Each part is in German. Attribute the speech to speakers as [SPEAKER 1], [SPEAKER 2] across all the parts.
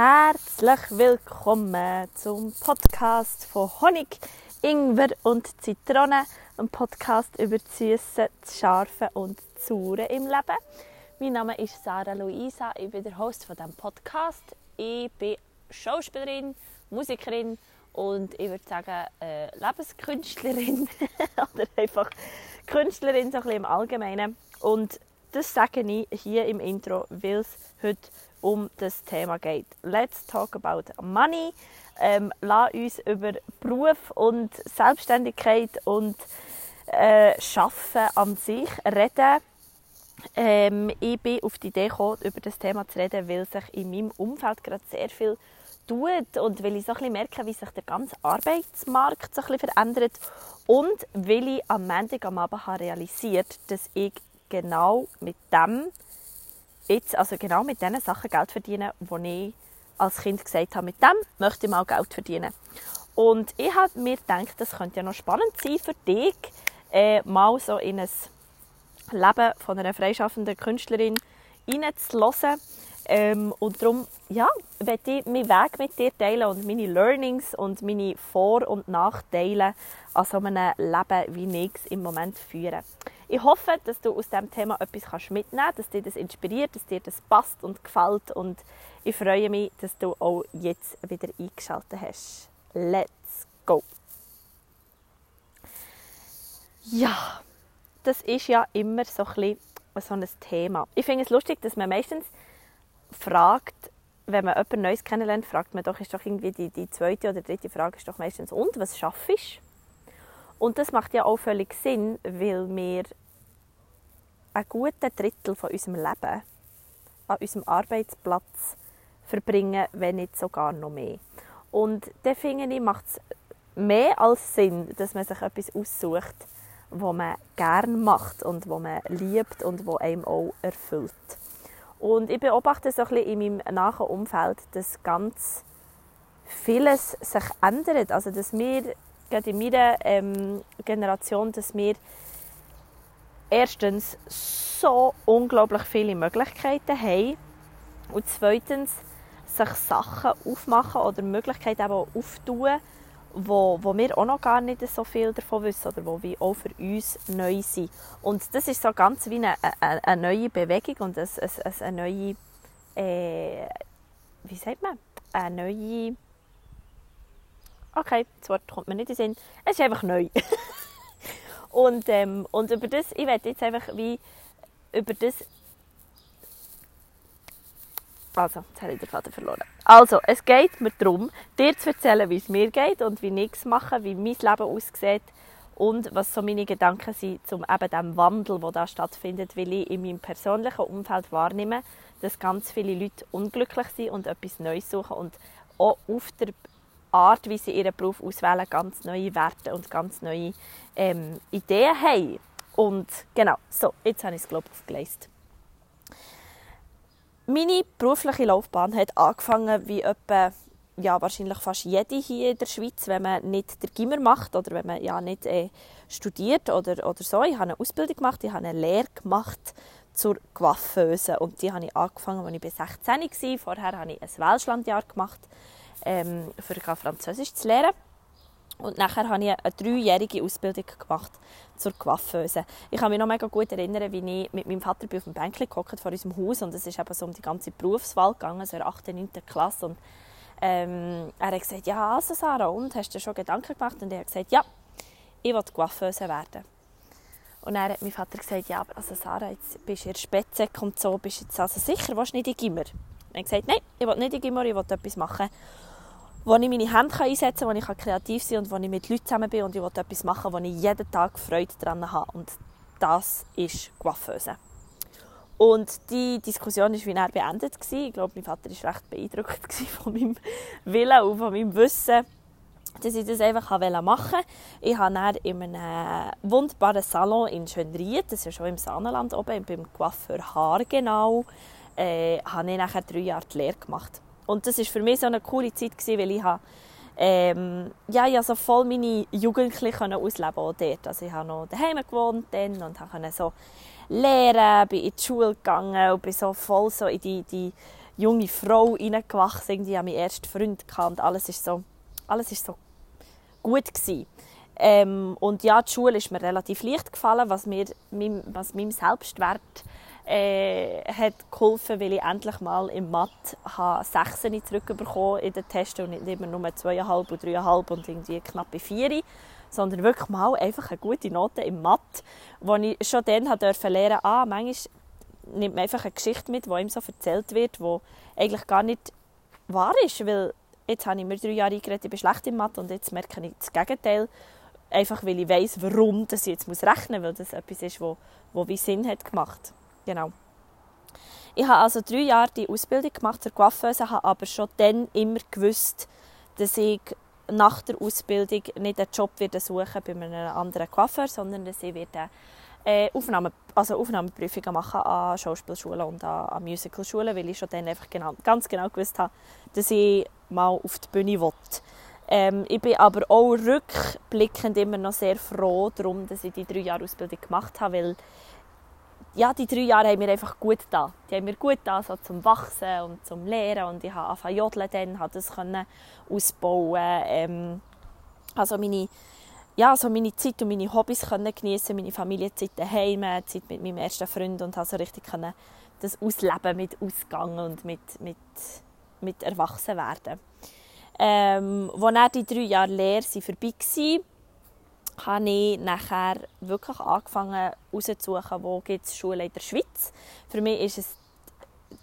[SPEAKER 1] Herzlich willkommen zum Podcast von Honig, Ingwer und Zitrone, ein Podcast über das Süße, das Scharfe und das Saure im Leben. Mein Name ist Sarah Luisa, ich bin der Host von diesem Podcast. Ich bin Schauspielerin, Musikerin und ich würde sagen äh, Lebenskünstlerin oder einfach Künstlerin so ein bisschen im Allgemeinen. Und das sage ich hier im Intro, weil es heute um das Thema geht. Let's talk about money. Ähm, lass uns über Beruf und Selbstständigkeit und äh, an sich reden. Ähm, ich bin auf die Idee gekommen, über das Thema zu reden, weil sich in meinem Umfeld gerade sehr viel tut und weil ich so ein merke, wie sich der ganze Arbeitsmarkt so ein verändert und weil ich am Montag am Abend habe realisiert dass ich genau mit dem jetzt, also genau mit diesen Sachen Geld verdienen, die ich als Kind gesagt habe, mit dem möchte ich mal Geld verdienen. Und ich habe mir gedacht, das könnte ja noch spannend sein für dich, äh, mal so in ein Leben von einer freischaffenden Künstlerin hineinzuhören. Ähm, und darum, ja, werde ich meinen Weg mit dir teilen und meine Learnings und meine Vor- und Nachteile an so einem Leben, wie ich es im Moment führe. Ich hoffe, dass du aus diesem Thema etwas mitnehmen kannst, dass dir das inspiriert, dass dir das passt und gefällt. Und ich freue mich, dass du auch jetzt wieder eingeschaltet hast. Let's go! Ja, das ist ja immer so ein, so ein Thema. Ich finde es lustig, dass man meistens fragt, wenn man jemanden Neues kennenlernt, fragt man doch, ist doch irgendwie die, die zweite oder dritte Frage ist doch meistens, und, was schaffst du? Und das macht ja auch völlig Sinn, weil wir einen guten Drittel von unserem Leben an unserem Arbeitsplatz verbringen, wenn nicht sogar noch mehr. Und da finde ich, macht es mehr als Sinn, dass man sich etwas aussucht, was man gerne macht und was man liebt und was einem auch erfüllt. Und ich beobachte so ein bisschen in meinem nahen Umfeld, dass ganz vieles sich ändert. Also dass wir gerade in meiner ähm, Generation, dass wir erstens so unglaublich viele Möglichkeiten haben und zweitens sich Sachen aufmachen oder Möglichkeiten eben auftun, wo, wo wir auch noch gar nicht so viel davon wissen oder wo wir auch für uns neu sind. Und das ist so ganz wie eine, eine, eine neue Bewegung und eine, eine, eine neue, äh, wie sagt man, eine neue Okay, das Wort kommt mir nicht in den Sinn. Es ist einfach neu. und, ähm, und über das, ich werde jetzt einfach wie über das also, jetzt habe ich den Vater verloren. Also, es geht mir darum, dir zu erzählen, wie es mir geht und wie ich es mache, wie mein Leben aussieht und was so meine Gedanken sind zum eben dem Wandel, der da stattfindet, weil ich in meinem persönlichen Umfeld wahrnehme, dass ganz viele Leute unglücklich sind und etwas Neues suchen und auch auf der Art, wie sie ihren Beruf auswählen, ganz neue Werte und ganz neue ähm, Ideen haben. Und genau, so, jetzt habe ich es, glaube ich, aufgeleistet. Meine berufliche Laufbahn hat angefangen wie etwa, ja, wahrscheinlich fast jede hier in der Schweiz, wenn man nicht der Gimmer macht oder wenn man ja nicht äh, studiert oder, oder so. Ich habe eine Ausbildung gemacht, ich habe eine Lehre gemacht zur Coiffeuse und die habe ich angefangen, als ich bis 16 war. Vorher habe ich ein Welschlandjahr gemacht ähm, für Französisch zu lernen. Und nachher habe ich eine dreijährige Ausbildung gemacht zur Coiffeuse. Ich kann mich noch mega gut erinnern, wie ich mit meinem Vater auf dem Bänkchen gehockt vor unserem Haus und es ist eben so um die ganze Berufswahl gegangen, so in der 8., 9. Klasse und ähm, er hat gesagt, ja also Sarah, und, hast du dir schon Gedanken gemacht? Und er hat gesagt, ja, ich will Coiffeuse werden. Und dann hat mein Vater gesagt, ja, aber also Sarah, jetzt bist du in der und so, bist du jetzt also sicher, willst du nicht in Gimmer? Er hat gesagt, nein, ich will nicht in Gimmer, ich will etwas machen, wo ich meine Hände einsetzen kann, wo ich kreativ sein kann und wo ich mit Leuten zusammen bin und ich will etwas machen, wo ich jeden Tag Freude daran habe. Und das ist Coiffeuse. Und die Diskussion war wie er beendet. Ich glaube, mein Vater war recht beeindruckt von meinem Willen und von meinem Wissen, dass ich das einfach machen wollte. Ich habe dann in einem wunderbaren Salon in Schönried, das ist ja schon im Saanenland oben, beim Coiffeur Haargenau, äh, habe ich nachher drei Jahre die Lehre gemacht. Und das war für mich so eine coole Zeit, weil ich habe, ähm, ja, ich so voll meine Jugendlichen ausleben dort. Also ich habe noch daheim gewohnt dann und konnte so lernen, bin in die Schule gegangen und bin so voll so in die, die junge Frau reingewachsen, irgendwie an meinen ersten Freund und alles ist so, alles ist so gut gewesen. Ähm, und ja, die Schule ist mir relativ leicht gefallen, was mir was meinem Selbstwert äh, hat geholfen, weil ich endlich mal im Mathe Sechsen zurückbekommen in den Tests und nicht immer nur 2,5 und 3,5 und irgendwie knappe 4, sondern wirklich mal einfach eine gute Note im Mathe, wo ich schon dann durfte lernen, ah, manchmal nimmt man einfach eine Geschichte mit, die ihm so erzählt wird, die eigentlich gar nicht wahr ist, weil jetzt habe ich mir drei Jahre eingeredet, ich bin schlecht im Mathe und jetzt merke ich das Gegenteil, einfach weil ich weiß, warum dass ich jetzt rechnen muss, weil das etwas ist, wo, wo wie Sinn hat gemacht. Genau. Ich habe also drei Jahre die Ausbildung gemacht zur Coiffeuse, habe aber schon dann immer gewusst, dass ich nach der Ausbildung nicht einen Job werde suchen bei einem anderen Coiffeur, sondern dass ich werde äh, Aufnahme, also Aufnahmeprüfungen machen an Schauspielschulen und an, an Musicalschulen, weil ich schon dann einfach genau, ganz genau gewusst habe, dass ich mal auf die Bühne will. Ähm, ich bin aber auch rückblickend immer noch sehr froh darum, dass ich die drei Jahre Ausbildung gemacht habe, weil ja, die drei Jahre haben mir einfach gut da. Die haben mir gut da so zum Wachsen und zum Lehren und ich habe angefangen jodeln dann, habe das können ausbauen. Ähm, also meine, ja, also meine Zeit und meine Hobbys können genießen, meine Familienzeit daheim, Zeit mit meinem ersten Freund und habe so richtig können das ausleben mit Ausgang und mit, mit, mit Erwachsenwerden. Ähm, als die drei Jahre Lehre vorbei waren, habe ich nachher wirklich angefangen herauszusuchen, wo gibt es Schulen in der Schweiz. Für mich ist es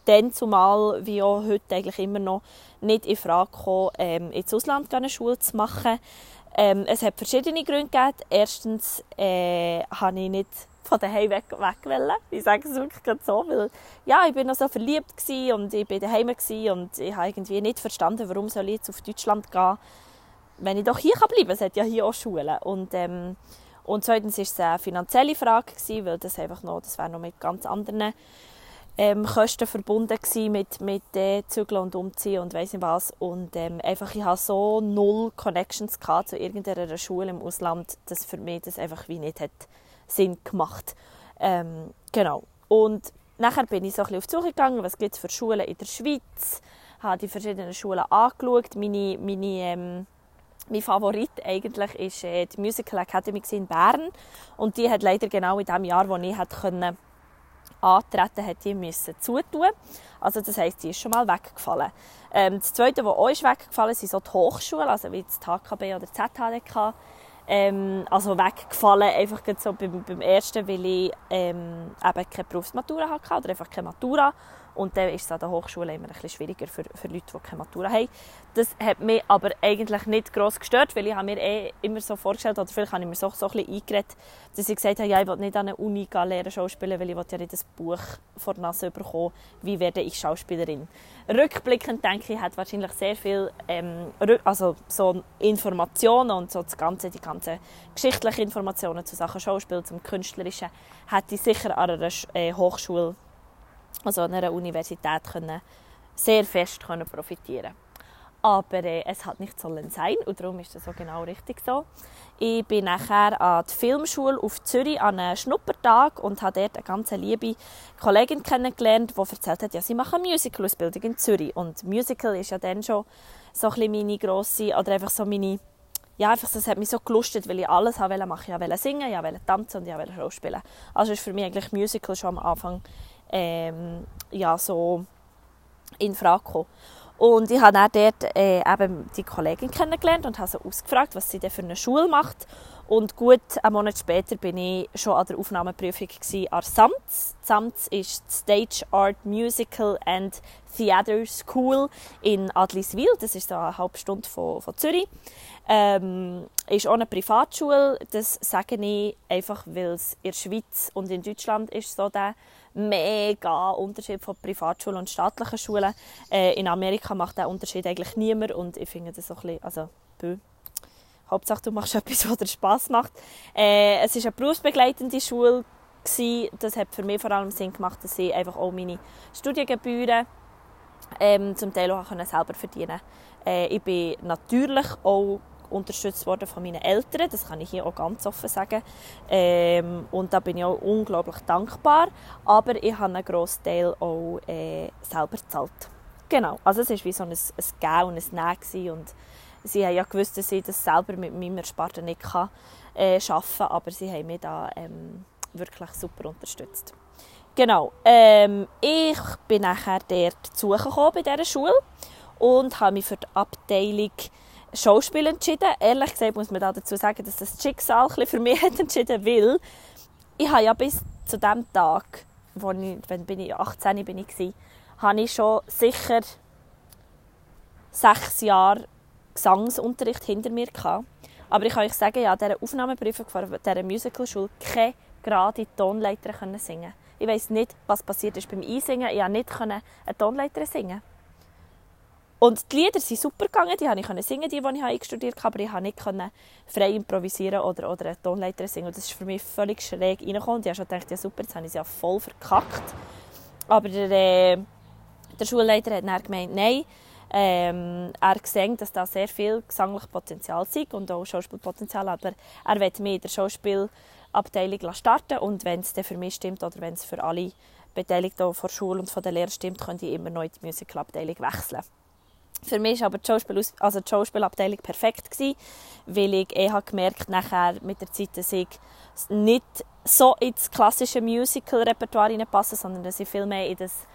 [SPEAKER 1] dann zumal, wie auch heute eigentlich immer noch, nicht in Frage gekommen, ähm, ins Ausland eine Schule zu machen. Ähm, es hat verschiedene Gründe gegeben. Erstens äh, habe ich nicht von daheim weg, weg wollen. Ich sage es wirklich so, weil ja, ich bin noch so verliebt und ich war daheim und ich habe irgendwie nicht verstanden, warum soll ich jetzt auf Deutschland gehen, wenn ich doch hier bleiben kann. Es hat ja hier auch Schulen. Und, ähm, und zweitens war es eine finanzielle Frage, gewesen, weil das einfach noch, das wäre noch mit ganz anderen ähm, Kosten verbunden gewesen, mit, mit äh, Zügeln und Umziehen und weiss nicht was. Und ähm, einfach, ich hatte so null Connections zu irgendeiner Schule im Ausland, dass für mich das einfach wie nicht hat Sinn gemacht. Ähm, genau. Und nachher bin ich so ein bisschen auf die Suche gegangen, was gibt es für Schulen in der Schweiz. habe die verschiedenen Schulen angeschaut. Meine, meine, ähm, mein Favorit eigentlich ist äh, die Musical Academy in Bern. Und die hat leider genau in dem Jahr, wo ich hätte können, antreten hat die müssen zutun. Also das heisst, die ist schon mal weggefallen. Ähm, das Zweite, was auch ist weggefallen ist, sind so die Hochschulen, also wie das HKB oder ZHDK. Ähm, also weggefallen, einfach so beim, beim ersten, weil ich ähm, eben keine Berufsmatura hatte oder einfach keine Matura. Und dann ist es an der Hochschule immer ein schwieriger für, für Leute, die keine Matura haben. Das hat mich aber eigentlich nicht gross gestört, weil ich mir eh immer so vorgestellt oder vielleicht habe ich mir so, so ein bisschen eingeredet, dass ich gesagt habe, ja, ich will nicht an einer Uni lernen Schauspielen, weil ich will ja nicht ein Buch vor der Nase bekommen, wie werde ich Schauspielerin. Rückblickend denke ich, hat wahrscheinlich sehr viel ähm, also so Informationen und so das ganze, die ganzen geschichtlichen Informationen zu Sachen Schauspiel, zum Künstlerischen, hätte ich sicher an einer äh, Hochschule also an einer Universität können sehr fest können profitieren aber äh, es hat nicht sollen sein und darum ist das so genau richtig so. Ich bin nachher an die Filmschule auf Zürich an einem Schnuppertag und habe dort eine ganz liebe Kollegin kennengelernt, die erzählt hat, ja, sie machen eine Musical-Ausbildung in Zürich und Musical ist ja dann schon so ein meine grosse, oder einfach so meine, ja, einfach, das hat mich so gelustet, weil ich alles wollte machen. Ich wollte singen, ich wollte tanzen und ich wollte Schauspielen. Also ist für mich eigentlich Musical schon am Anfang ähm, ja, so in Frage gekommen. Und ich habe dann dort äh, eben die Kollegin kennengelernt und habe sie ausgefragt, was sie denn für eine Schule macht. Und gut einen Monat später bin ich schon an der Aufnahmeprüfung an SAMTS. SAMTS ist Stage Art Musical and Theatre School in Adliswil. Das ist so eine halbe Stunde von, von Zürich. Ähm, ist auch eine Privatschule. Das sage ich einfach, weil es in der Schweiz und in Deutschland ist so der mega Unterschied von Privatschulen und staatlichen Schulen. Äh, in Amerika macht der Unterschied eigentlich niemand und ich finde das so ein bisschen, also. Hauptsache du machst etwas, was dir Spass macht. Äh, es war eine berufsbegleitende Schule. Gewesen. Das hat für mich vor allem Sinn gemacht, dass ich einfach auch meine Studiengebühren ähm, zum Teil auch selber verdienen. Äh, ich bin natürlich auch unterstützt worden von meinen Eltern, das kann ich hier auch ganz offen sagen. Ähm, und da bin ich auch unglaublich dankbar. Aber ich habe einen grossen Teil auch äh, selber gezahlt. Genau, also es war wie so ein, ein Gau und ein Nein sie haben ja gewusst, dass ich das selber mit meinem Ersparten nicht kann, äh, arbeiten kann, aber sie haben mich da ähm, wirklich super unterstützt. Genau, ähm, ich bin nachher dort zugekommen bei dieser Schule und habe mich für die Abteilung Schauspiel entschieden. Ehrlich gesagt muss man da dazu sagen, dass das Schicksal für mich hat entschieden weil ich habe ja bis zu dem Tag, wo ich, wenn bin ich 18 bin ich war, habe ich schon sicher sechs Jahre Gesangsunterricht hinter mir gehabt. Aber ich kann euch sagen, ja, dieser Aufnahmeprüfung von dieser Musicalschule keine gerade Tonleiter singen. Ich weiß nicht, was passiert ist beim Einsingen. Ich konnte nicht eine Tonleiter singen. Und die Lieder sind super gegangen, die konnte ich singen, die, die ich eingestudiert habe, aber ich konnte nicht frei improvisieren oder, oder eine Tonleiter singen. Und das ist für mich völlig schräg reingekommen. Und ich habe schon gedacht, ja super, jetzt habe ich es ja voll verkackt. Aber der, äh, der Schulleiter hat dann gemeint, nein, ähm, er sieht, dass da sehr viel gesangliches Potenzial ist und auch Schauspielpotenzial, aber er will mich in der Schauspielabteilung starten und wenn es für mich stimmt oder wenn es für alle Beteiligten von der Schule und von der Lehre stimmt, können ich immer noch in die Musicalabteilung wechseln. Für mich war aber die, Schauspiel also die Schauspielabteilung perfekt, gewesen, weil ich eh gemerkt nachher mit der Zeit, dass ich nicht so ins klassische Musical-Repertoire passe, sondern dass ich viel mehr in das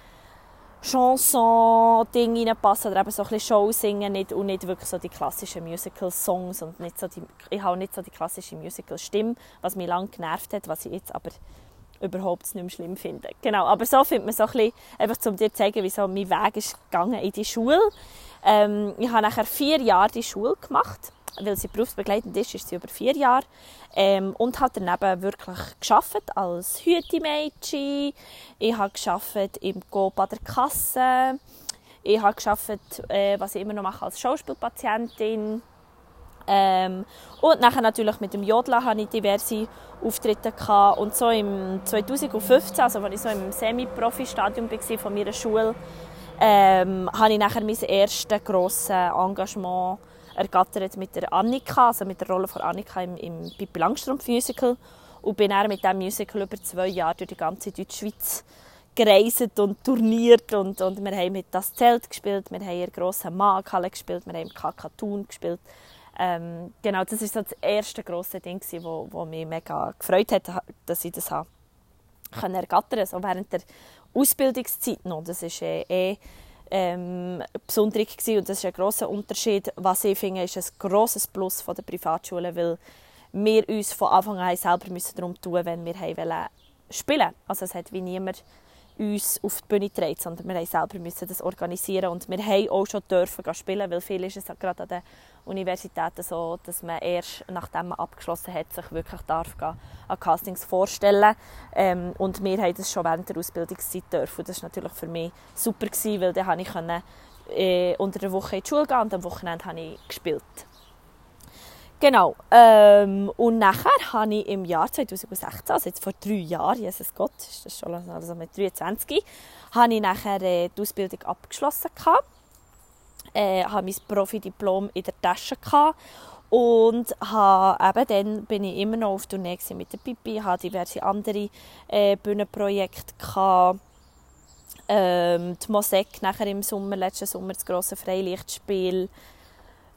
[SPEAKER 1] Chanson-Ding reinpassen oder eben so ein bisschen Show singen nicht, und nicht wirklich so die klassischen Musical-Songs und nicht so die, ich habe nicht so die klassische Musical-Stimme, was mich lange genervt hat, was ich jetzt aber überhaupt nicht mehr schlimm finde. Genau, aber so findet man so ein bisschen, einfach um dir zu zeigen, wie so mein Weg ist gegangen in die Schule. Ähm, ich habe nachher vier Jahre die Schule gemacht weil sie berufsbegleitend ist, ist sie über vier Jahre. Ähm, und habe daneben wirklich geschafft als Hütemädchen. Ich habe geschafft im Coop an der Kasse. Ich habe geschafft, äh, was ich immer noch mache, als Schauspielpatientin. Ähm, und nachher natürlich mit dem Jodler hatte ich diverse Auftritte gehabt. Und so im 2015, also als ich so im Semi-Profi-Stadium war von meiner Schule, ähm, habe ich nachher mein erstes grosses Engagement ergattert mit der Annika, also mit der Rolle von Annika im, im Pippi Langstrumpf Musical und bin dann mit diesem Musical über zwei Jahre durch die ganze Deutschschweiz gereist und turniert und, und wir haben mit das Zelt gespielt, wir haben in grossen Markhalle gespielt, wir haben im Kakatun gespielt. Ähm, genau, das war so das erste grosse Ding, das wo, wo mich mega gefreut hat, dass ich das habe ergattern, so während der Ausbildungszeit noch. Das ist äh, eh ähm, besonders gewesen. und das ist ein großer Unterschied. Was ich finde, ist ein grosses Plus von der Privatschule, weil wir uns von Anfang an selber müssen darum tun, wenn wir wollen spielen. Also es hat wie niemand uns auf die Bühne trägt, sondern wir mussten selber müssen das organisieren und wir haben auch schon dürfen spielen, weil viel ist es gerade an den Universitäten so, dass man erst nachdem man abgeschlossen hat, sich wirklich darf an Castings vorstellen ähm, und wir haben das schon während der Ausbildungszeit dürfen. Das war natürlich für mich super, gewesen, weil dann konnte ich äh, unter der Woche in die Schule gehen und am Wochenende habe ich gespielt. Genau. Ähm, und nachher habe ich im Jahr 2016, also jetzt vor drei Jahren, Jesus Gott, ist das schon also mit 23, habe ich nachher äh, die Ausbildung abgeschlossen gehabt. Äh, habe mein Profidiplom in der Tasche gehabt und habe, eben dann bin ich immer noch auf Tournee mit der Pipi, habe diverse andere äh, Bühnenprojekte gehabt. Ähm, die Mosek nachher im Sommer, letzten Sommer das grosse Freilichtspiel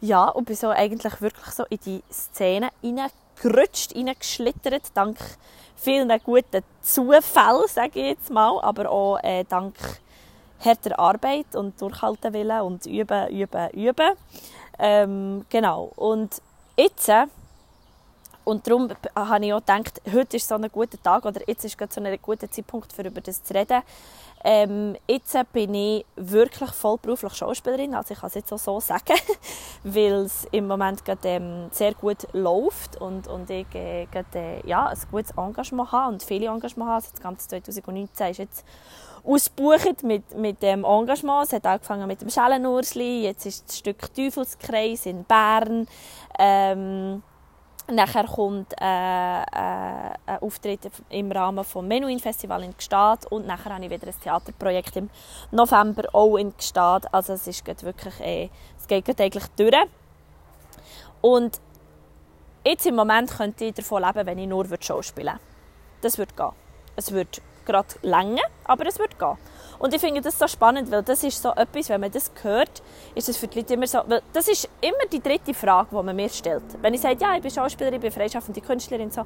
[SPEAKER 1] ja, und bin so eigentlich wirklich so in die Szene reingerutscht, reingeschlittert, dank vielen guten Zufällen, sage ich jetzt mal, aber auch äh, dank harter Arbeit und Durchhaltewillen und üben, üben, üben. Ähm, genau. Und jetzt, und darum habe ich auch gedacht, heute ist so ein guter Tag oder jetzt ist so ein guter Zeitpunkt, für über das zu reden. Ähm, jetzt bin ich wirklich vollberuflich Schauspielerin, also ich kann es jetzt auch so sagen, weil es im Moment gerade, ähm, sehr gut läuft und, und ich äh, gerade, äh, ja, ein gutes Engagement habe und viele Engagement habe. Also das ganze 2019 ist jetzt ausgebucht mit, mit dem Engagement. Es hat angefangen mit dem Schellenursli, jetzt ist das Stück Teufelskreis in Bern. Ähm, Nachher kommt äh, äh, ein Auftritt im Rahmen des Menuhin Festival in Gstaad und nachher habe ich wieder ein Theaterprojekt im November auch in Gstaad. Also es ist wirklich, äh, es geht eigentlich durch. Und jetzt im Moment könnte ich davon leben, wenn ich nur Show spielen würde. Das würde gehen. Es würde gerade länger, aber es würde gehen. Und ich finde das so spannend, weil das ist so etwas, wenn man das hört, ist das für die Leute immer so, weil das ist immer die dritte Frage, die man mir stellt. Wenn ich sage, ja, ich bin Schauspielerin, ich bin freischaffende Künstlerin, so,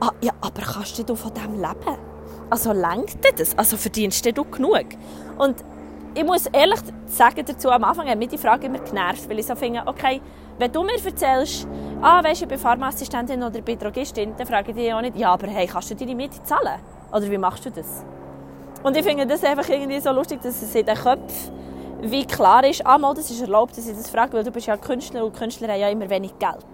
[SPEAKER 1] ah, ja, aber kannst du von dem leben? Also lenkt dir das? Also verdienst du genug? Und ich muss ehrlich sagen dazu, am Anfang hat mich die Frage immer genervt, weil ich so finde, okay, wenn du mir erzählst, ah, weißt ich bin Pharmaassistentin oder ich bin Drogistin, dann frage ich dich auch nicht, ja, aber hey, kannst du deine Miete zahlen? Oder wie machst du das? Und ich finde das einfach irgendwie so lustig, dass es in den Köpfen wie klar ist, ah, mal, das ist erlaubt, dass ich das frage, weil du bist ja Künstler und Künstler haben ja immer wenig Geld.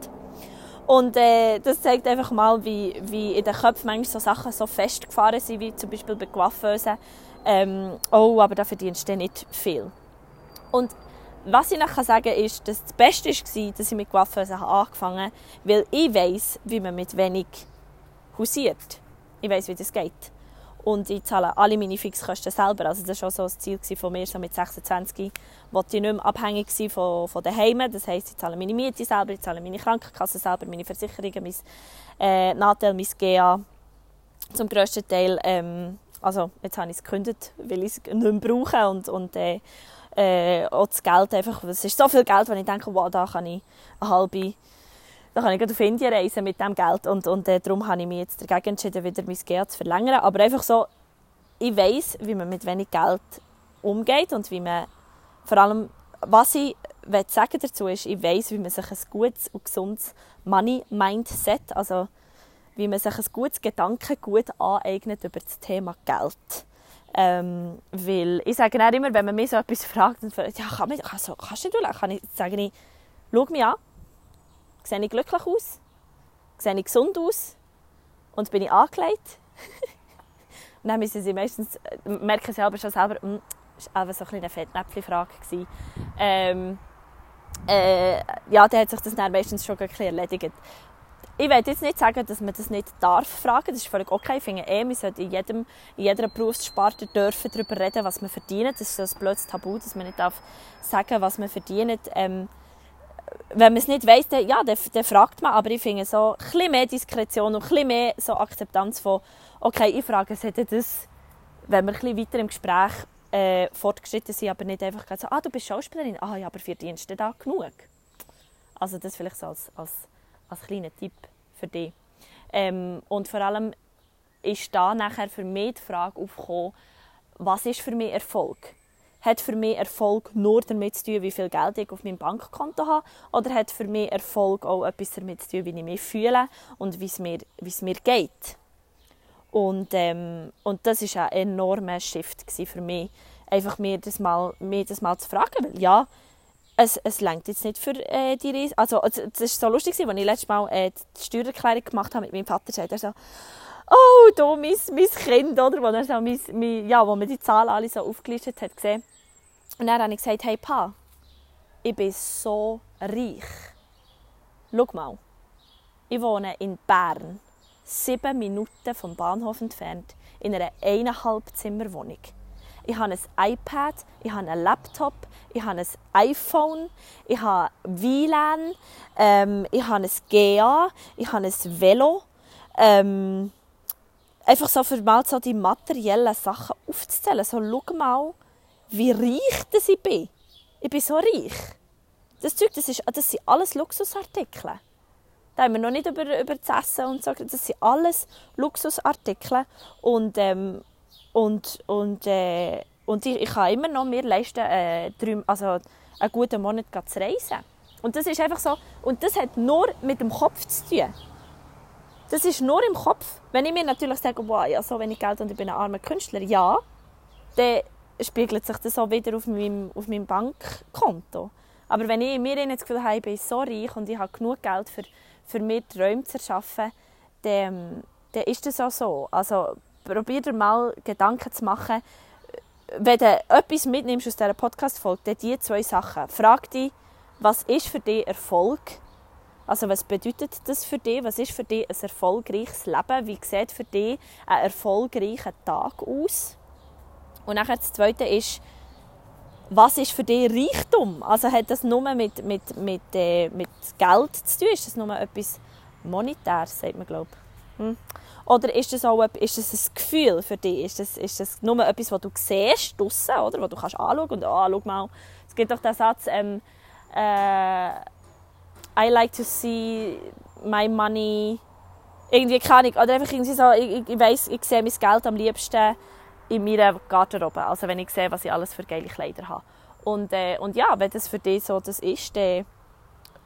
[SPEAKER 1] Und äh, das zeigt einfach mal, wie, wie in den Köpfen manchmal so Sachen so festgefahren sind, wie zum Beispiel bei Coiffeusen. Ähm, oh, aber da verdienst du nicht viel. Und was ich noch sagen kann, ist, dass das Beste war, dass ich mit Coiffeusen angefangen habe, weil ich weiß, wie man mit wenig hausiert. Ich weiß, wie das geht. Und ich zahle alle meine Fixkosten selber. Also das war auch so das Ziel von mir, so mit 26 wollte ich nicht mehr abhängig sein von, von Heimen. Das heisst, ich zahle meine Miete selber, ich zahle meine Krankenkasse selber, meine Versicherungen, mein äh, Nachteil, mein GA zum grössten Teil. Ähm, also jetzt habe ich es gekündigt, weil ich es nicht mehr brauche und, und äh, äh, auch das Geld einfach, es ist so viel Geld, wenn ich denke, wow, da kann ich eine halbe da kann ich auf Indien reisen mit dem Geld und, und äh, darum habe ich mich jetzt dagegen entschieden, wieder mein Geld zu verlängern. Aber einfach so, ich weiß, wie man mit wenig Geld umgeht und wie man, vor allem, was ich sagen dazu ist, ich weiß, wie man sich ein gutes und gesundes Money-Mindset, also wie man sich ein gutes Gedankengut aneignet über das Thema Geld. Ähm, weil ich sage dann immer, wenn man mich so etwas fragt, dann fragt, ja, kann man, kann so, kannst du nicht, kann ich sagen, schau mich an, Sehe ich glücklich aus? Sehe ich gesund aus? Und bin ich angelegt? und dann müssen sie meistens, äh, merken sie aber schon selber, hm, das war so eine Fettnäpfchen-Frage. Ähm, äh, ja, dann hat sich das dann meistens schon ein erledigt. Ich will jetzt nicht sagen, dass man das nicht darf fragen. Das ist völlig okay. Ich finde eh, man sollte in, jedem, in jeder Berufssparte dürfen darüber reden, was man verdient. Das ist so ein blödes Tabu, dass man nicht darf sagen, was man verdient. Ähm, wenn man es nicht weiss, dann, ja, dann, dann, fragt man. Aber ich finde so ein bisschen mehr Diskretion und ein bisschen mehr so Akzeptanz von, okay, ich frage, sollte das, wenn wir ein bisschen weiter im Gespräch äh, fortgeschritten sind, aber nicht einfach so, ah, du bist Schauspielerin, ah ja, aber für Dienste da genug. Also das vielleicht so als, als, als kleiner Tipp für dich. Ähm, und vor allem ist da nachher für mich die Frage aufgekommen, was ist für mich Erfolg? Hat für mich Erfolg nur damit zu tun, wie viel Geld ich auf meinem Bankkonto habe, oder hat für mich Erfolg auch etwas damit zu tun, wie ich mich fühle und wie es mir, wie es mir geht. Und, ähm, und das war ein enormer Shift für mich, einfach mir das mal, mir das mal zu fragen, weil ja, es, es lenkt jetzt nicht für äh, die Reise. Also, es war so lustig, als ich letztes Mal äh, die Steuererklärung gemacht habe mit meinem Vater, sagt er so, oh, da mein, mein Kind, oder? Wo, so mein, mein, ja, wo man die Zahlen alle so aufgelistet hat, gesehen. Und dann habe ich gesagt, hey Pa, ich bin so reich. Schau mal, ich wohne in Bern, sieben Minuten vom Bahnhof entfernt, in einer eineinhalb Zimmer Wohnung. Ich habe ein iPad, ich habe einen Laptop, ich habe ein iPhone, ich habe WLAN, ähm, ich habe ein GA, ich habe ein Velo. Ähm, einfach so für mal so die materiellen Sachen aufzuzählen. So, schau mal, wie reich das ich bin. Ich bin so reich. Das Zeug, das, ist, das sind alles Luxusartikel. Da haben wir noch nicht über, über das Essen und so. Das sind alles Luxusartikel. Und, ähm, und, und, äh, und ich, ich kann immer noch mir leisten, äh, drei, also einen guten Monat zu reisen. Und das ist einfach so. Und das hat nur mit dem Kopf zu tun. Das ist nur im Kopf. Wenn ich mir natürlich sage, wow, ja, so wenig Geld und ich bin ein armer Künstler, ja, dann spiegelt sich das auch wieder auf meinem, auf meinem Bankkonto. Aber wenn ich mir das Gefühl habe, ich bin so reich und ich habe genug Geld für, für mir Träume zu erschaffen, dann, dann ist das auch so. Also probier dir mal Gedanken zu machen, wenn du etwas mitnimmst aus dieser Podcast-Folge, dann diese zwei Sachen. Frag dich, was ist für dich Erfolg? Also was bedeutet das für dich? Was ist für dich ein erfolgreiches Leben? Wie sieht für dich ein erfolgreicher Tag aus? Und nachher das Zweite ist, was ist für dich Reichtum? Also hat das nur mit, mit, mit, äh, mit Geld zu tun? Ist das nur etwas Monetäres, sagt man, glaube hm. Oder ist das auch ist das ein Gefühl für dich? Ist das, ist das nur etwas, was du siehst draussen, oder? Wo du kannst anschauen und «Ah, oh, schau mal». Es gibt doch den Satz ähm, äh, «I like to see my money...» Irgendwie keine. Oder einfach irgendwie so, ich, ich weiss, ich sehe mein Geld am liebsten in meiner Garderobe. Also wenn ich sehe, was ich alles für geile Kleider habe. Und, äh, und ja, wenn das für dich so das ist, dann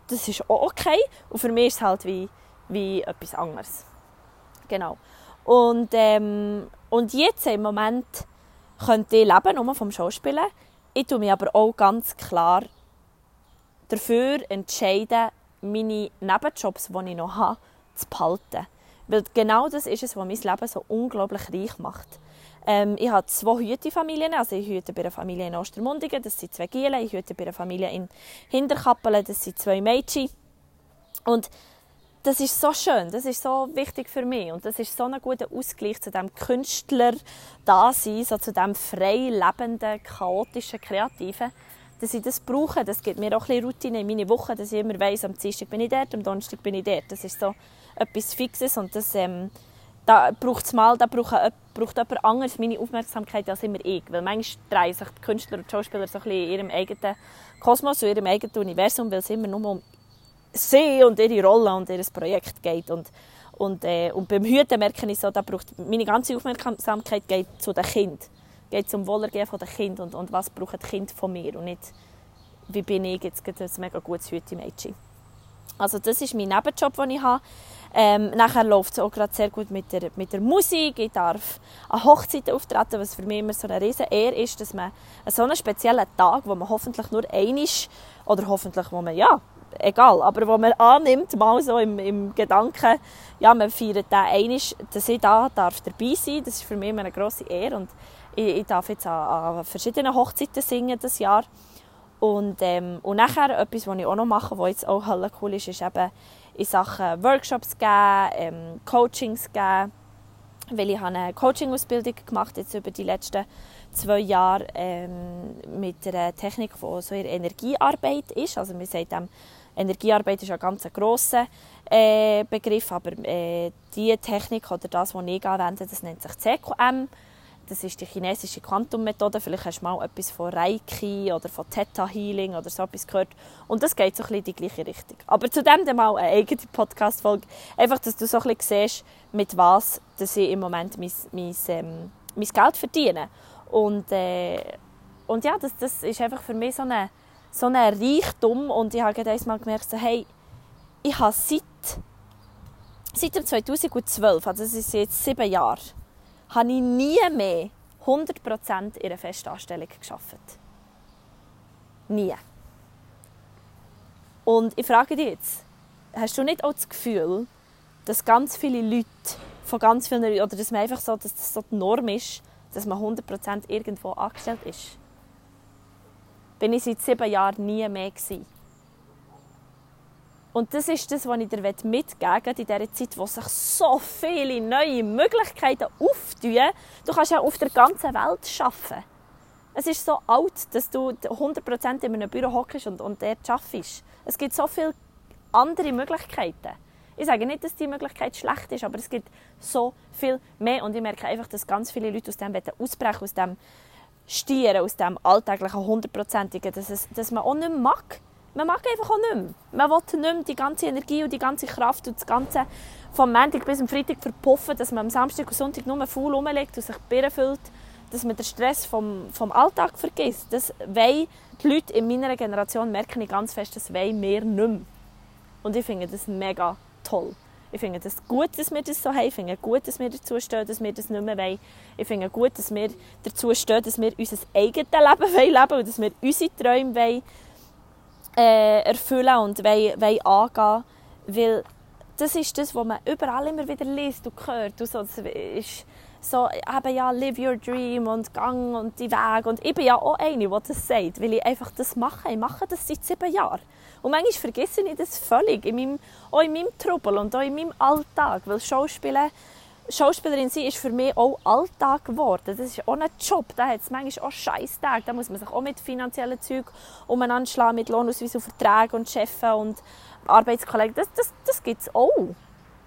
[SPEAKER 1] das ist auch okay. Und für mich ist es halt wie, wie etwas anderes. Genau. Und, ähm, und jetzt im Moment könnte ich leben, nur vom Schauspielen. Ich tue mich aber auch ganz klar dafür entscheiden, meine Nebenjobs, die ich noch habe, zu behalten. Weil genau das ist es, was mein Leben so unglaublich reich macht. Ähm, ich habe zwei Hütefamilien. Also ich hüte bei einer Familie in Ostermundigen, das sind zwei Gielen. Ich hüte bei einer Familie in Hinterkappelen, das sind zwei Mädchen. Und das ist so schön, das ist so wichtig für mich und das ist so ein guter Ausgleich zu dem Künstler da sein, so zu dem frei lebenden, chaotischen, kreativen, dass ich das brauche. Das gibt mir auch ein Routine in meine Woche, dass ich immer weiss, am Dienstag bin ich dort, am Donnerstag bin ich dort. Das ist so etwas Fixes und das ähm, da braucht es mal, da braucht, braucht jemand anderes meine Aufmerksamkeit als immer ich. Weil manchmal drehen sich die Künstler und die Schauspieler so ein bisschen in ihrem eigenen Kosmos, in ihrem eigenen Universum, weil es immer nur um sie und ihre Rolle und ihr Projekt geht. Und, und, äh, und beim Hüten merke ich so, da braucht meine ganze Aufmerksamkeit geht zu den Kind. Geht zum Wohlergehen der Kind und, und was braucht das Kind von mir und nicht, wie bin ich jetzt ein mega gutes Hütemädchen. Also das ist mein Nebenjob, den ich habe. Ähm, nachher läuft es auch gerade sehr gut mit der, mit der Musik. Ich darf an Hochzeiten auftreten, was für mich immer so eine riesen Ehre ist, dass man so einen speziellen Tag, wo man hoffentlich nur einig oder hoffentlich, wo man, ja, egal, aber wo man annimmt, mal so im, im Gedanken, ja, man feiert den einig, dass ich da darf dabei sein Das ist für mich immer eine grosse Ehre und ich, ich darf jetzt an, an verschiedenen Hochzeiten singen das Jahr. Und, ähm, und nachher etwas, was ich auch noch mache, was jetzt auch cool ist, ist eben in Sachen Workshops geben, ähm, Coachings geben. Weil ich habe eine Coaching-Ausbildung gemacht jetzt über die letzten zwei Jahre ähm, mit einer Technik, die so in Energiearbeit ist. Also wir sagen Energiearbeit ist ein ganz grosser äh, Begriff, aber äh, die Technik oder das, was ich anwende, das nennt sich CQM. Das ist die chinesische Quantummethode. Vielleicht hast du mal etwas von Reiki oder von Theta Healing oder so etwas gehört. Und das geht so ein bisschen in die gleiche Richtung. Aber zu dem dann mal eine eigene Podcast-Folge. Einfach, dass du so ein bisschen siehst, mit was dass ich im Moment mein, mein, ähm, mein Geld verdiene. Und, äh, und ja, das, das ist einfach für mich so ein so ein Reichtum. Und ich habe einmal gemerkt, so, hey, ich habe seit, seit 2012, also das ist jetzt sieben Jahre, habe ich nie mehr 100% in einer Festanstellung geschafft. Nie. Und ich frage dich jetzt, hast du nicht auch das Gefühl, dass ganz viele Leute von ganz vielen oder dass man einfach so, dass das so die Norm ist, dass man 100% irgendwo angestellt ist? Bin ich seit sieben Jahren nie mehr gewesen. Und das ist das, was ich dir mitgeben will, in dieser Zeit, wo sich so viele neue Möglichkeiten auftun. Du kannst ja auf der ganzen Welt arbeiten. Es ist so alt, dass du 100% in einem Büro hockst und, und dort arbeitest. Es gibt so viele andere Möglichkeiten. Ich sage nicht, dass die Möglichkeit schlecht ist, aber es gibt so viel mehr. Und ich merke einfach, dass ganz viele Leute aus dem ausbrechen, aus dem Stieren, aus dem alltäglichen 100%igen, dass, dass man auch nicht mag man mag einfach auch nicht mehr. Man will nicht mehr die ganze Energie und die ganze Kraft und das Ganze vom Montag bis zum Freitag verpuffen, dass man am Samstag und Sonntag nur faul rumlegt und sich Birnen füllt, dass man den Stress vom, vom Alltag vergisst. Das wollen die Leute in meiner Generation, merken ich ganz fest, das wollen wir nicht mehr. Und ich finde das mega toll. Ich finde es das gut, dass wir das so haben. Ich finde es gut, dass wir dazu stehen, dass wir das nicht mehr wollen. Ich finde es gut, dass wir dazu stehen, dass wir unser eigenes Leben wollen und dass wir unsere Träume wollen äh, erfüllen und wollen, wollen angehen Weil das ist das, was man überall immer wieder liest und hört. Und so, das ist so, eben ja, live your dream und gang und die Weg. Und ich bin ja auch eine, die das sagt, weil ich einfach das mache. Ich mache das seit sieben Jahren. Und manchmal vergesse ich das völlig, in meinem, auch in meinem Trubel und auch in meinem Alltag. Weil Schauspielen Schauspielerin sein ist für mich auch Alltag geworden. Das ist auch ein Job. Da hat es manchmal auch Scheißtage. Da muss man sich auch mit finanziellen Zeug umeinander schlagen, mit Lohnausweis und Verträgen und Chefen und Arbeitskollegen. Das, das, das gibt es auch.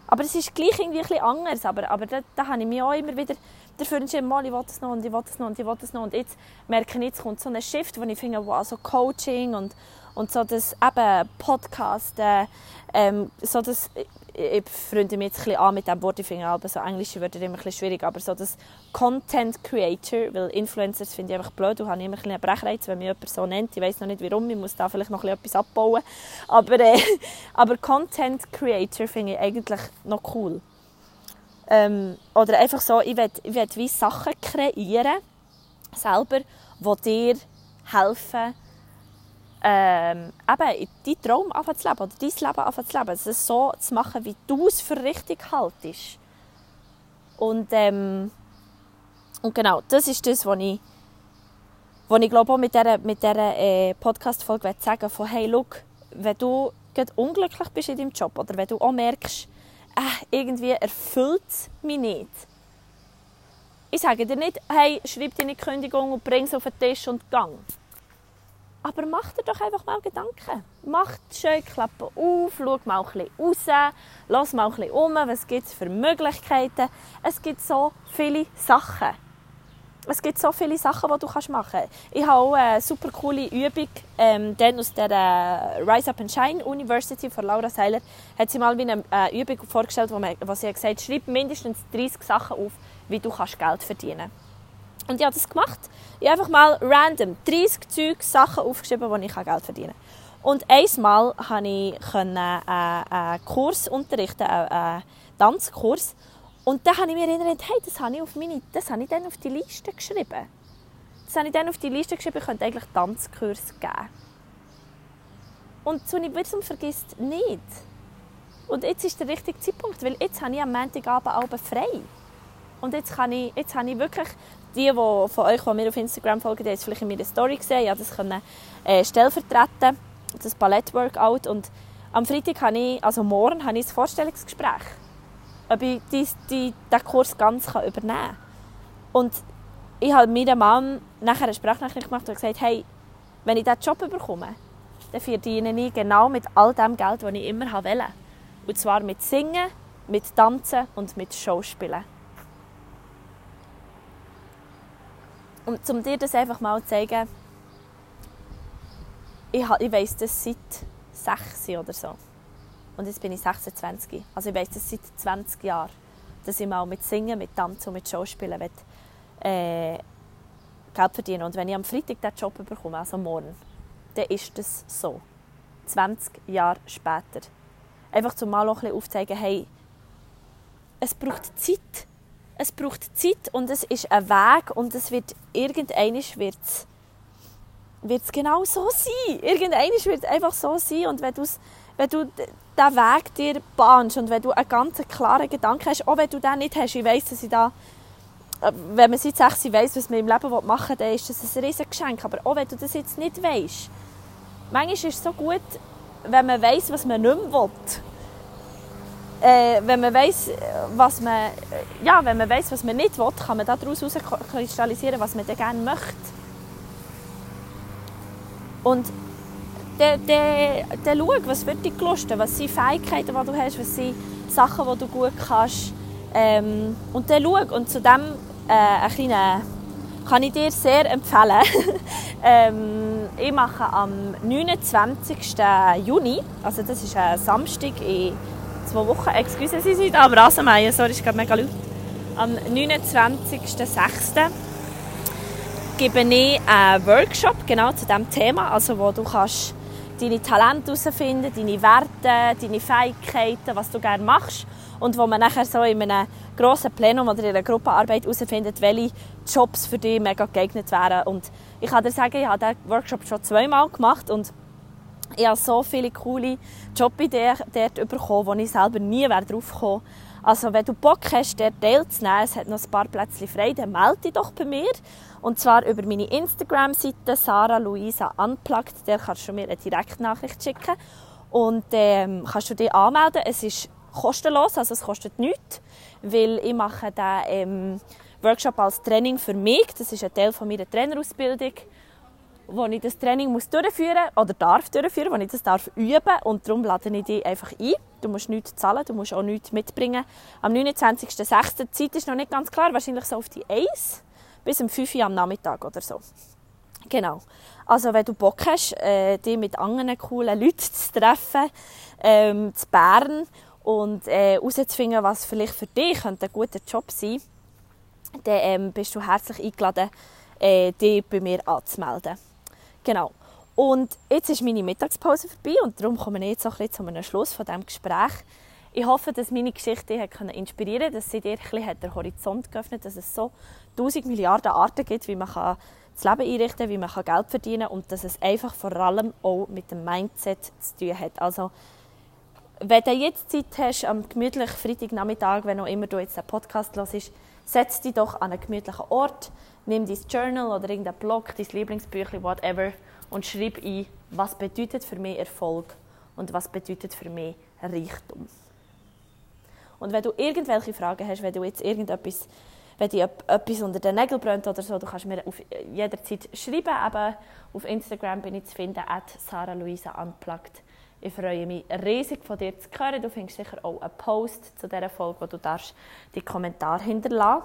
[SPEAKER 1] Aber es ist gleich irgendwie ein bisschen anders. Aber, aber da, da habe ich mich auch immer wieder dafür entschieden, mal, ich will das noch und ich will das noch und ich will das noch. Und jetzt merke ich, jetzt kommt so ein Shift, wo ich finde, wow, so Coaching und, und so das eben Podcast, äh, ähm, so das ich freunde mich jetzt ein bisschen an mit dem Wort, ich finde aber so englische Wörter immer ein bisschen schwierig, aber so das Content Creator, weil Influencers finde ich einfach blöd und habe immer ein bisschen einen Brechreiz, wenn mich jemand so nennt. Ich weiß noch nicht warum, ich muss da vielleicht noch etwas abbauen. Aber, äh, aber Content Creator finde ich eigentlich noch cool. Ähm, oder einfach so, ich will, ich will wie Sachen kreieren, selber, die dir helfen, ähm, eben deinen Traum zu leben oder dein Leben zu leben. Es ist so zu machen, wie du es für richtig haltest. Und, ähm, und genau, das ist das, was ich, was ich glaube auch mit dieser, mit dieser äh, Podcast-Folge sagen von hey, look, wenn du unglücklich bist in deinem Job oder wenn du auch merkst, äh, irgendwie erfüllt es mich nicht. Ich sage dir nicht, hey, schreib deine Kündigung und bring sie auf den Tisch und gang. Aber mach dir doch einfach mal Gedanken. Mach die Scheuklappe auf, schau mal ein bisschen raus, lass mal ein bisschen um, was gibt es für Möglichkeiten. Es gibt so viele Sachen. Es gibt so viele Sachen, die du machen kannst. Ich habe auch eine super coole Übung ähm, dann aus der äh, Rise Up and Shine University von Laura Seiler hat sie mal eine äh, Übung vorgestellt, wo, sie gesagt hat, schreib mindestens 30 Sachen auf, wie du Geld verdienen kannst. Und ich habe das gemacht. Ich habe einfach mal random 30 Zeug, Sachen aufgeschrieben, wo ich Geld verdienen kann. Und einmal konnte ich einen, einen Kurs unterrichten, einen Tanzkurs. Und dann habe ich mich erinnert, hey, das habe ich, auf meine, das habe ich dann auf die Liste geschrieben. Das habe ich dann auf die Liste geschrieben, ich könnte eigentlich Tanzkurs geben. Und nicht wiederum vergisst nicht. Und jetzt ist der richtige Zeitpunkt, weil jetzt habe ich am Montagabend frei. Und jetzt, kann ich, jetzt habe ich wirklich die, die von euch, die mir auf Instagram folgen, die haben es vielleicht in meiner Story gesehen. Ich das können, äh, stellvertreten, das Ballett-Workout. Und am Freitag habe ich, also morgen, habe ich ein Vorstellungsgespräch, ob ich die, die, diesen Kurs ganz kann übernehmen kann. Und ich habe meinem Mann nachher eine Sprachnachricht gemacht und gesagt, hey, wenn ich diesen Job bekomme, dann verdiene ich genau mit all dem Geld, das ich immer wollte. Und zwar mit Singen, mit Tanzen und mit Schauspielen. Und um dir das einfach mal zu zeigen, ich, ich weiss das seit 6 oder so. Und jetzt bin ich 26. Also ich weiss das seit 20 Jahren, dass ich mal mit Singen, mit Tanzen und mit Schauspielen will, äh, Geld verdienen Und wenn ich am Freitag diesen Job bekomme, also morgen, dann ist das so. 20 Jahre später. Einfach zum mal auch ein bisschen aufzeigen, hey, es braucht Zeit es braucht Zeit und es ist ein Weg und es wird irgendwann wird es genau so sein. Irgendwann wird es einfach so sein und wenn, wenn du diesen Weg dir bahnst und wenn du einen ganz klaren Gedanken hast, auch wenn du den nicht hast, ich weiss, dass ich da wenn man seit 6 weiss, was man im Leben machen will, dann ist das ein riesiges Geschenk. Aber auch wenn du das jetzt nicht weißt, manchmal ist es so gut, wenn man weiss, was man nicht mehr will äh, wenn man weiß, was man, ja, wenn man weiß, was man nicht will, kann man daraus kristallisieren, was man gerne möchte. Und dann, dann, dann schau, was wird dich gelusten, was sind Fähigkeiten, die du hast, was sind Sachen, die du gut kannst. Ähm, und dann schau. Und zu dem äh, ein kleiner, kann ich dir sehr empfehlen. ähm, ich mache am 29. Juni, also das ist ein Samstag in zwei Wochen, excuse, Sie sind am Rasenmähen, sorry, ist gerade mega laut. Am 29.06. gebe ich einen Workshop genau zu diesem Thema, also wo du kannst deine Talente herausfinden, deine Werte, deine Fähigkeiten, was du gerne machst und wo man nachher so in einem grossen Plenum oder in einer Gruppenarbeit herausfindet, welche Jobs für dich mega geeignet wären. Und ich kann dir sagen, ich habe diesen Workshop schon zweimal gemacht und ich habe so viele coole Jobideen dort bekommen, wo ich selber nie drauf gekommen Also wenn du Bock hast, dort teilzunehmen, es hat noch ein paar Plätze frei, dann melde dich doch bei mir. Und zwar über meine Instagram-Seite Sarah Luisa Unplugged. Da kannst du mir eine Direktnachricht schicken. Und ähm, kannst du dich anmelden. Es ist kostenlos, also es kostet nichts, weil ich mache diesen ähm, Workshop als Training für mich. Das ist ein Teil von meiner Trainerausbildung. Wo ich das Training muss durchführen oder darf durchführen, wo ich das darf üben und darum lade ich dich einfach ein. Du musst nichts zahlen, du musst auch nichts mitbringen. Am 29.06. die Zeit ist noch nicht ganz klar, wahrscheinlich so auf die 1 bis um 5 Uhr am Nachmittag oder so. Genau. Also wenn du Bock hast, äh, dich mit anderen coolen Leuten zu treffen, ähm, zu Bern und äh, herauszufinden, was vielleicht für dich ein guter Job sein könnte, dann ähm, bist du herzlich eingeladen, äh, dich bei mir anzumelden. Genau. Und jetzt ist meine Mittagspause vorbei und darum komme ich jetzt auch ein zu einem Schluss von diesem Gespräch. Ich hoffe, dass meine Geschichte dich inspirieren konnte, dass sie dir ein bisschen den Horizont geöffnet hat, dass es so tausend Milliarden Arten gibt, wie man das Leben einrichten kann, wie man Geld verdienen kann und dass es einfach vor allem auch mit dem Mindset zu tun hat. Also, wenn du jetzt Zeit hast, am gemütlichen Freitagnachmittag, wenn auch immer du jetzt den Podcast hörst, setz dich doch an einen gemütlichen Ort, nimm dein Journal oder irgendeinen Blog, dein Lieblingsbüchlein, whatever, und schreib ein, was bedeutet für mich Erfolg und was bedeutet für mich Reichtum. Und wenn du irgendwelche Fragen hast, wenn du jetzt irgendetwas, wenn dir etwas unter den Nägeln brennt oder so, du kannst mir auf jederzeit schreiben. Eben auf Instagram bin ich zu finden, at Sarah Luisa Unplugged. Ich freue mich riesig von dir zu hören. Du findest sicher auch einen Post zu dieser Folge, wo du darfst die Kommentare hinterlassen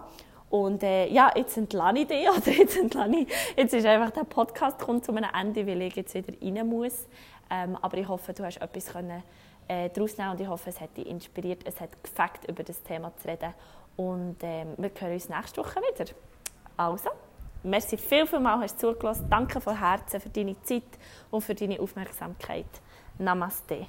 [SPEAKER 1] und äh, ja, jetzt entlasse ich dich, oder jetzt entlasse ich, jetzt ist einfach der Podcast kommt zu einem Ende, weil ich jetzt wieder rein muss. Ähm, aber ich hoffe, du hast etwas können, äh, daraus nehmen und ich hoffe, es hat dich inspiriert, es hat gefällt, über das Thema zu reden. Und ähm, wir hören uns nächste Woche wieder. Also, merci viel, viel mal, hast du zugelassen. Danke von Herzen für deine Zeit und für deine Aufmerksamkeit. Namaste.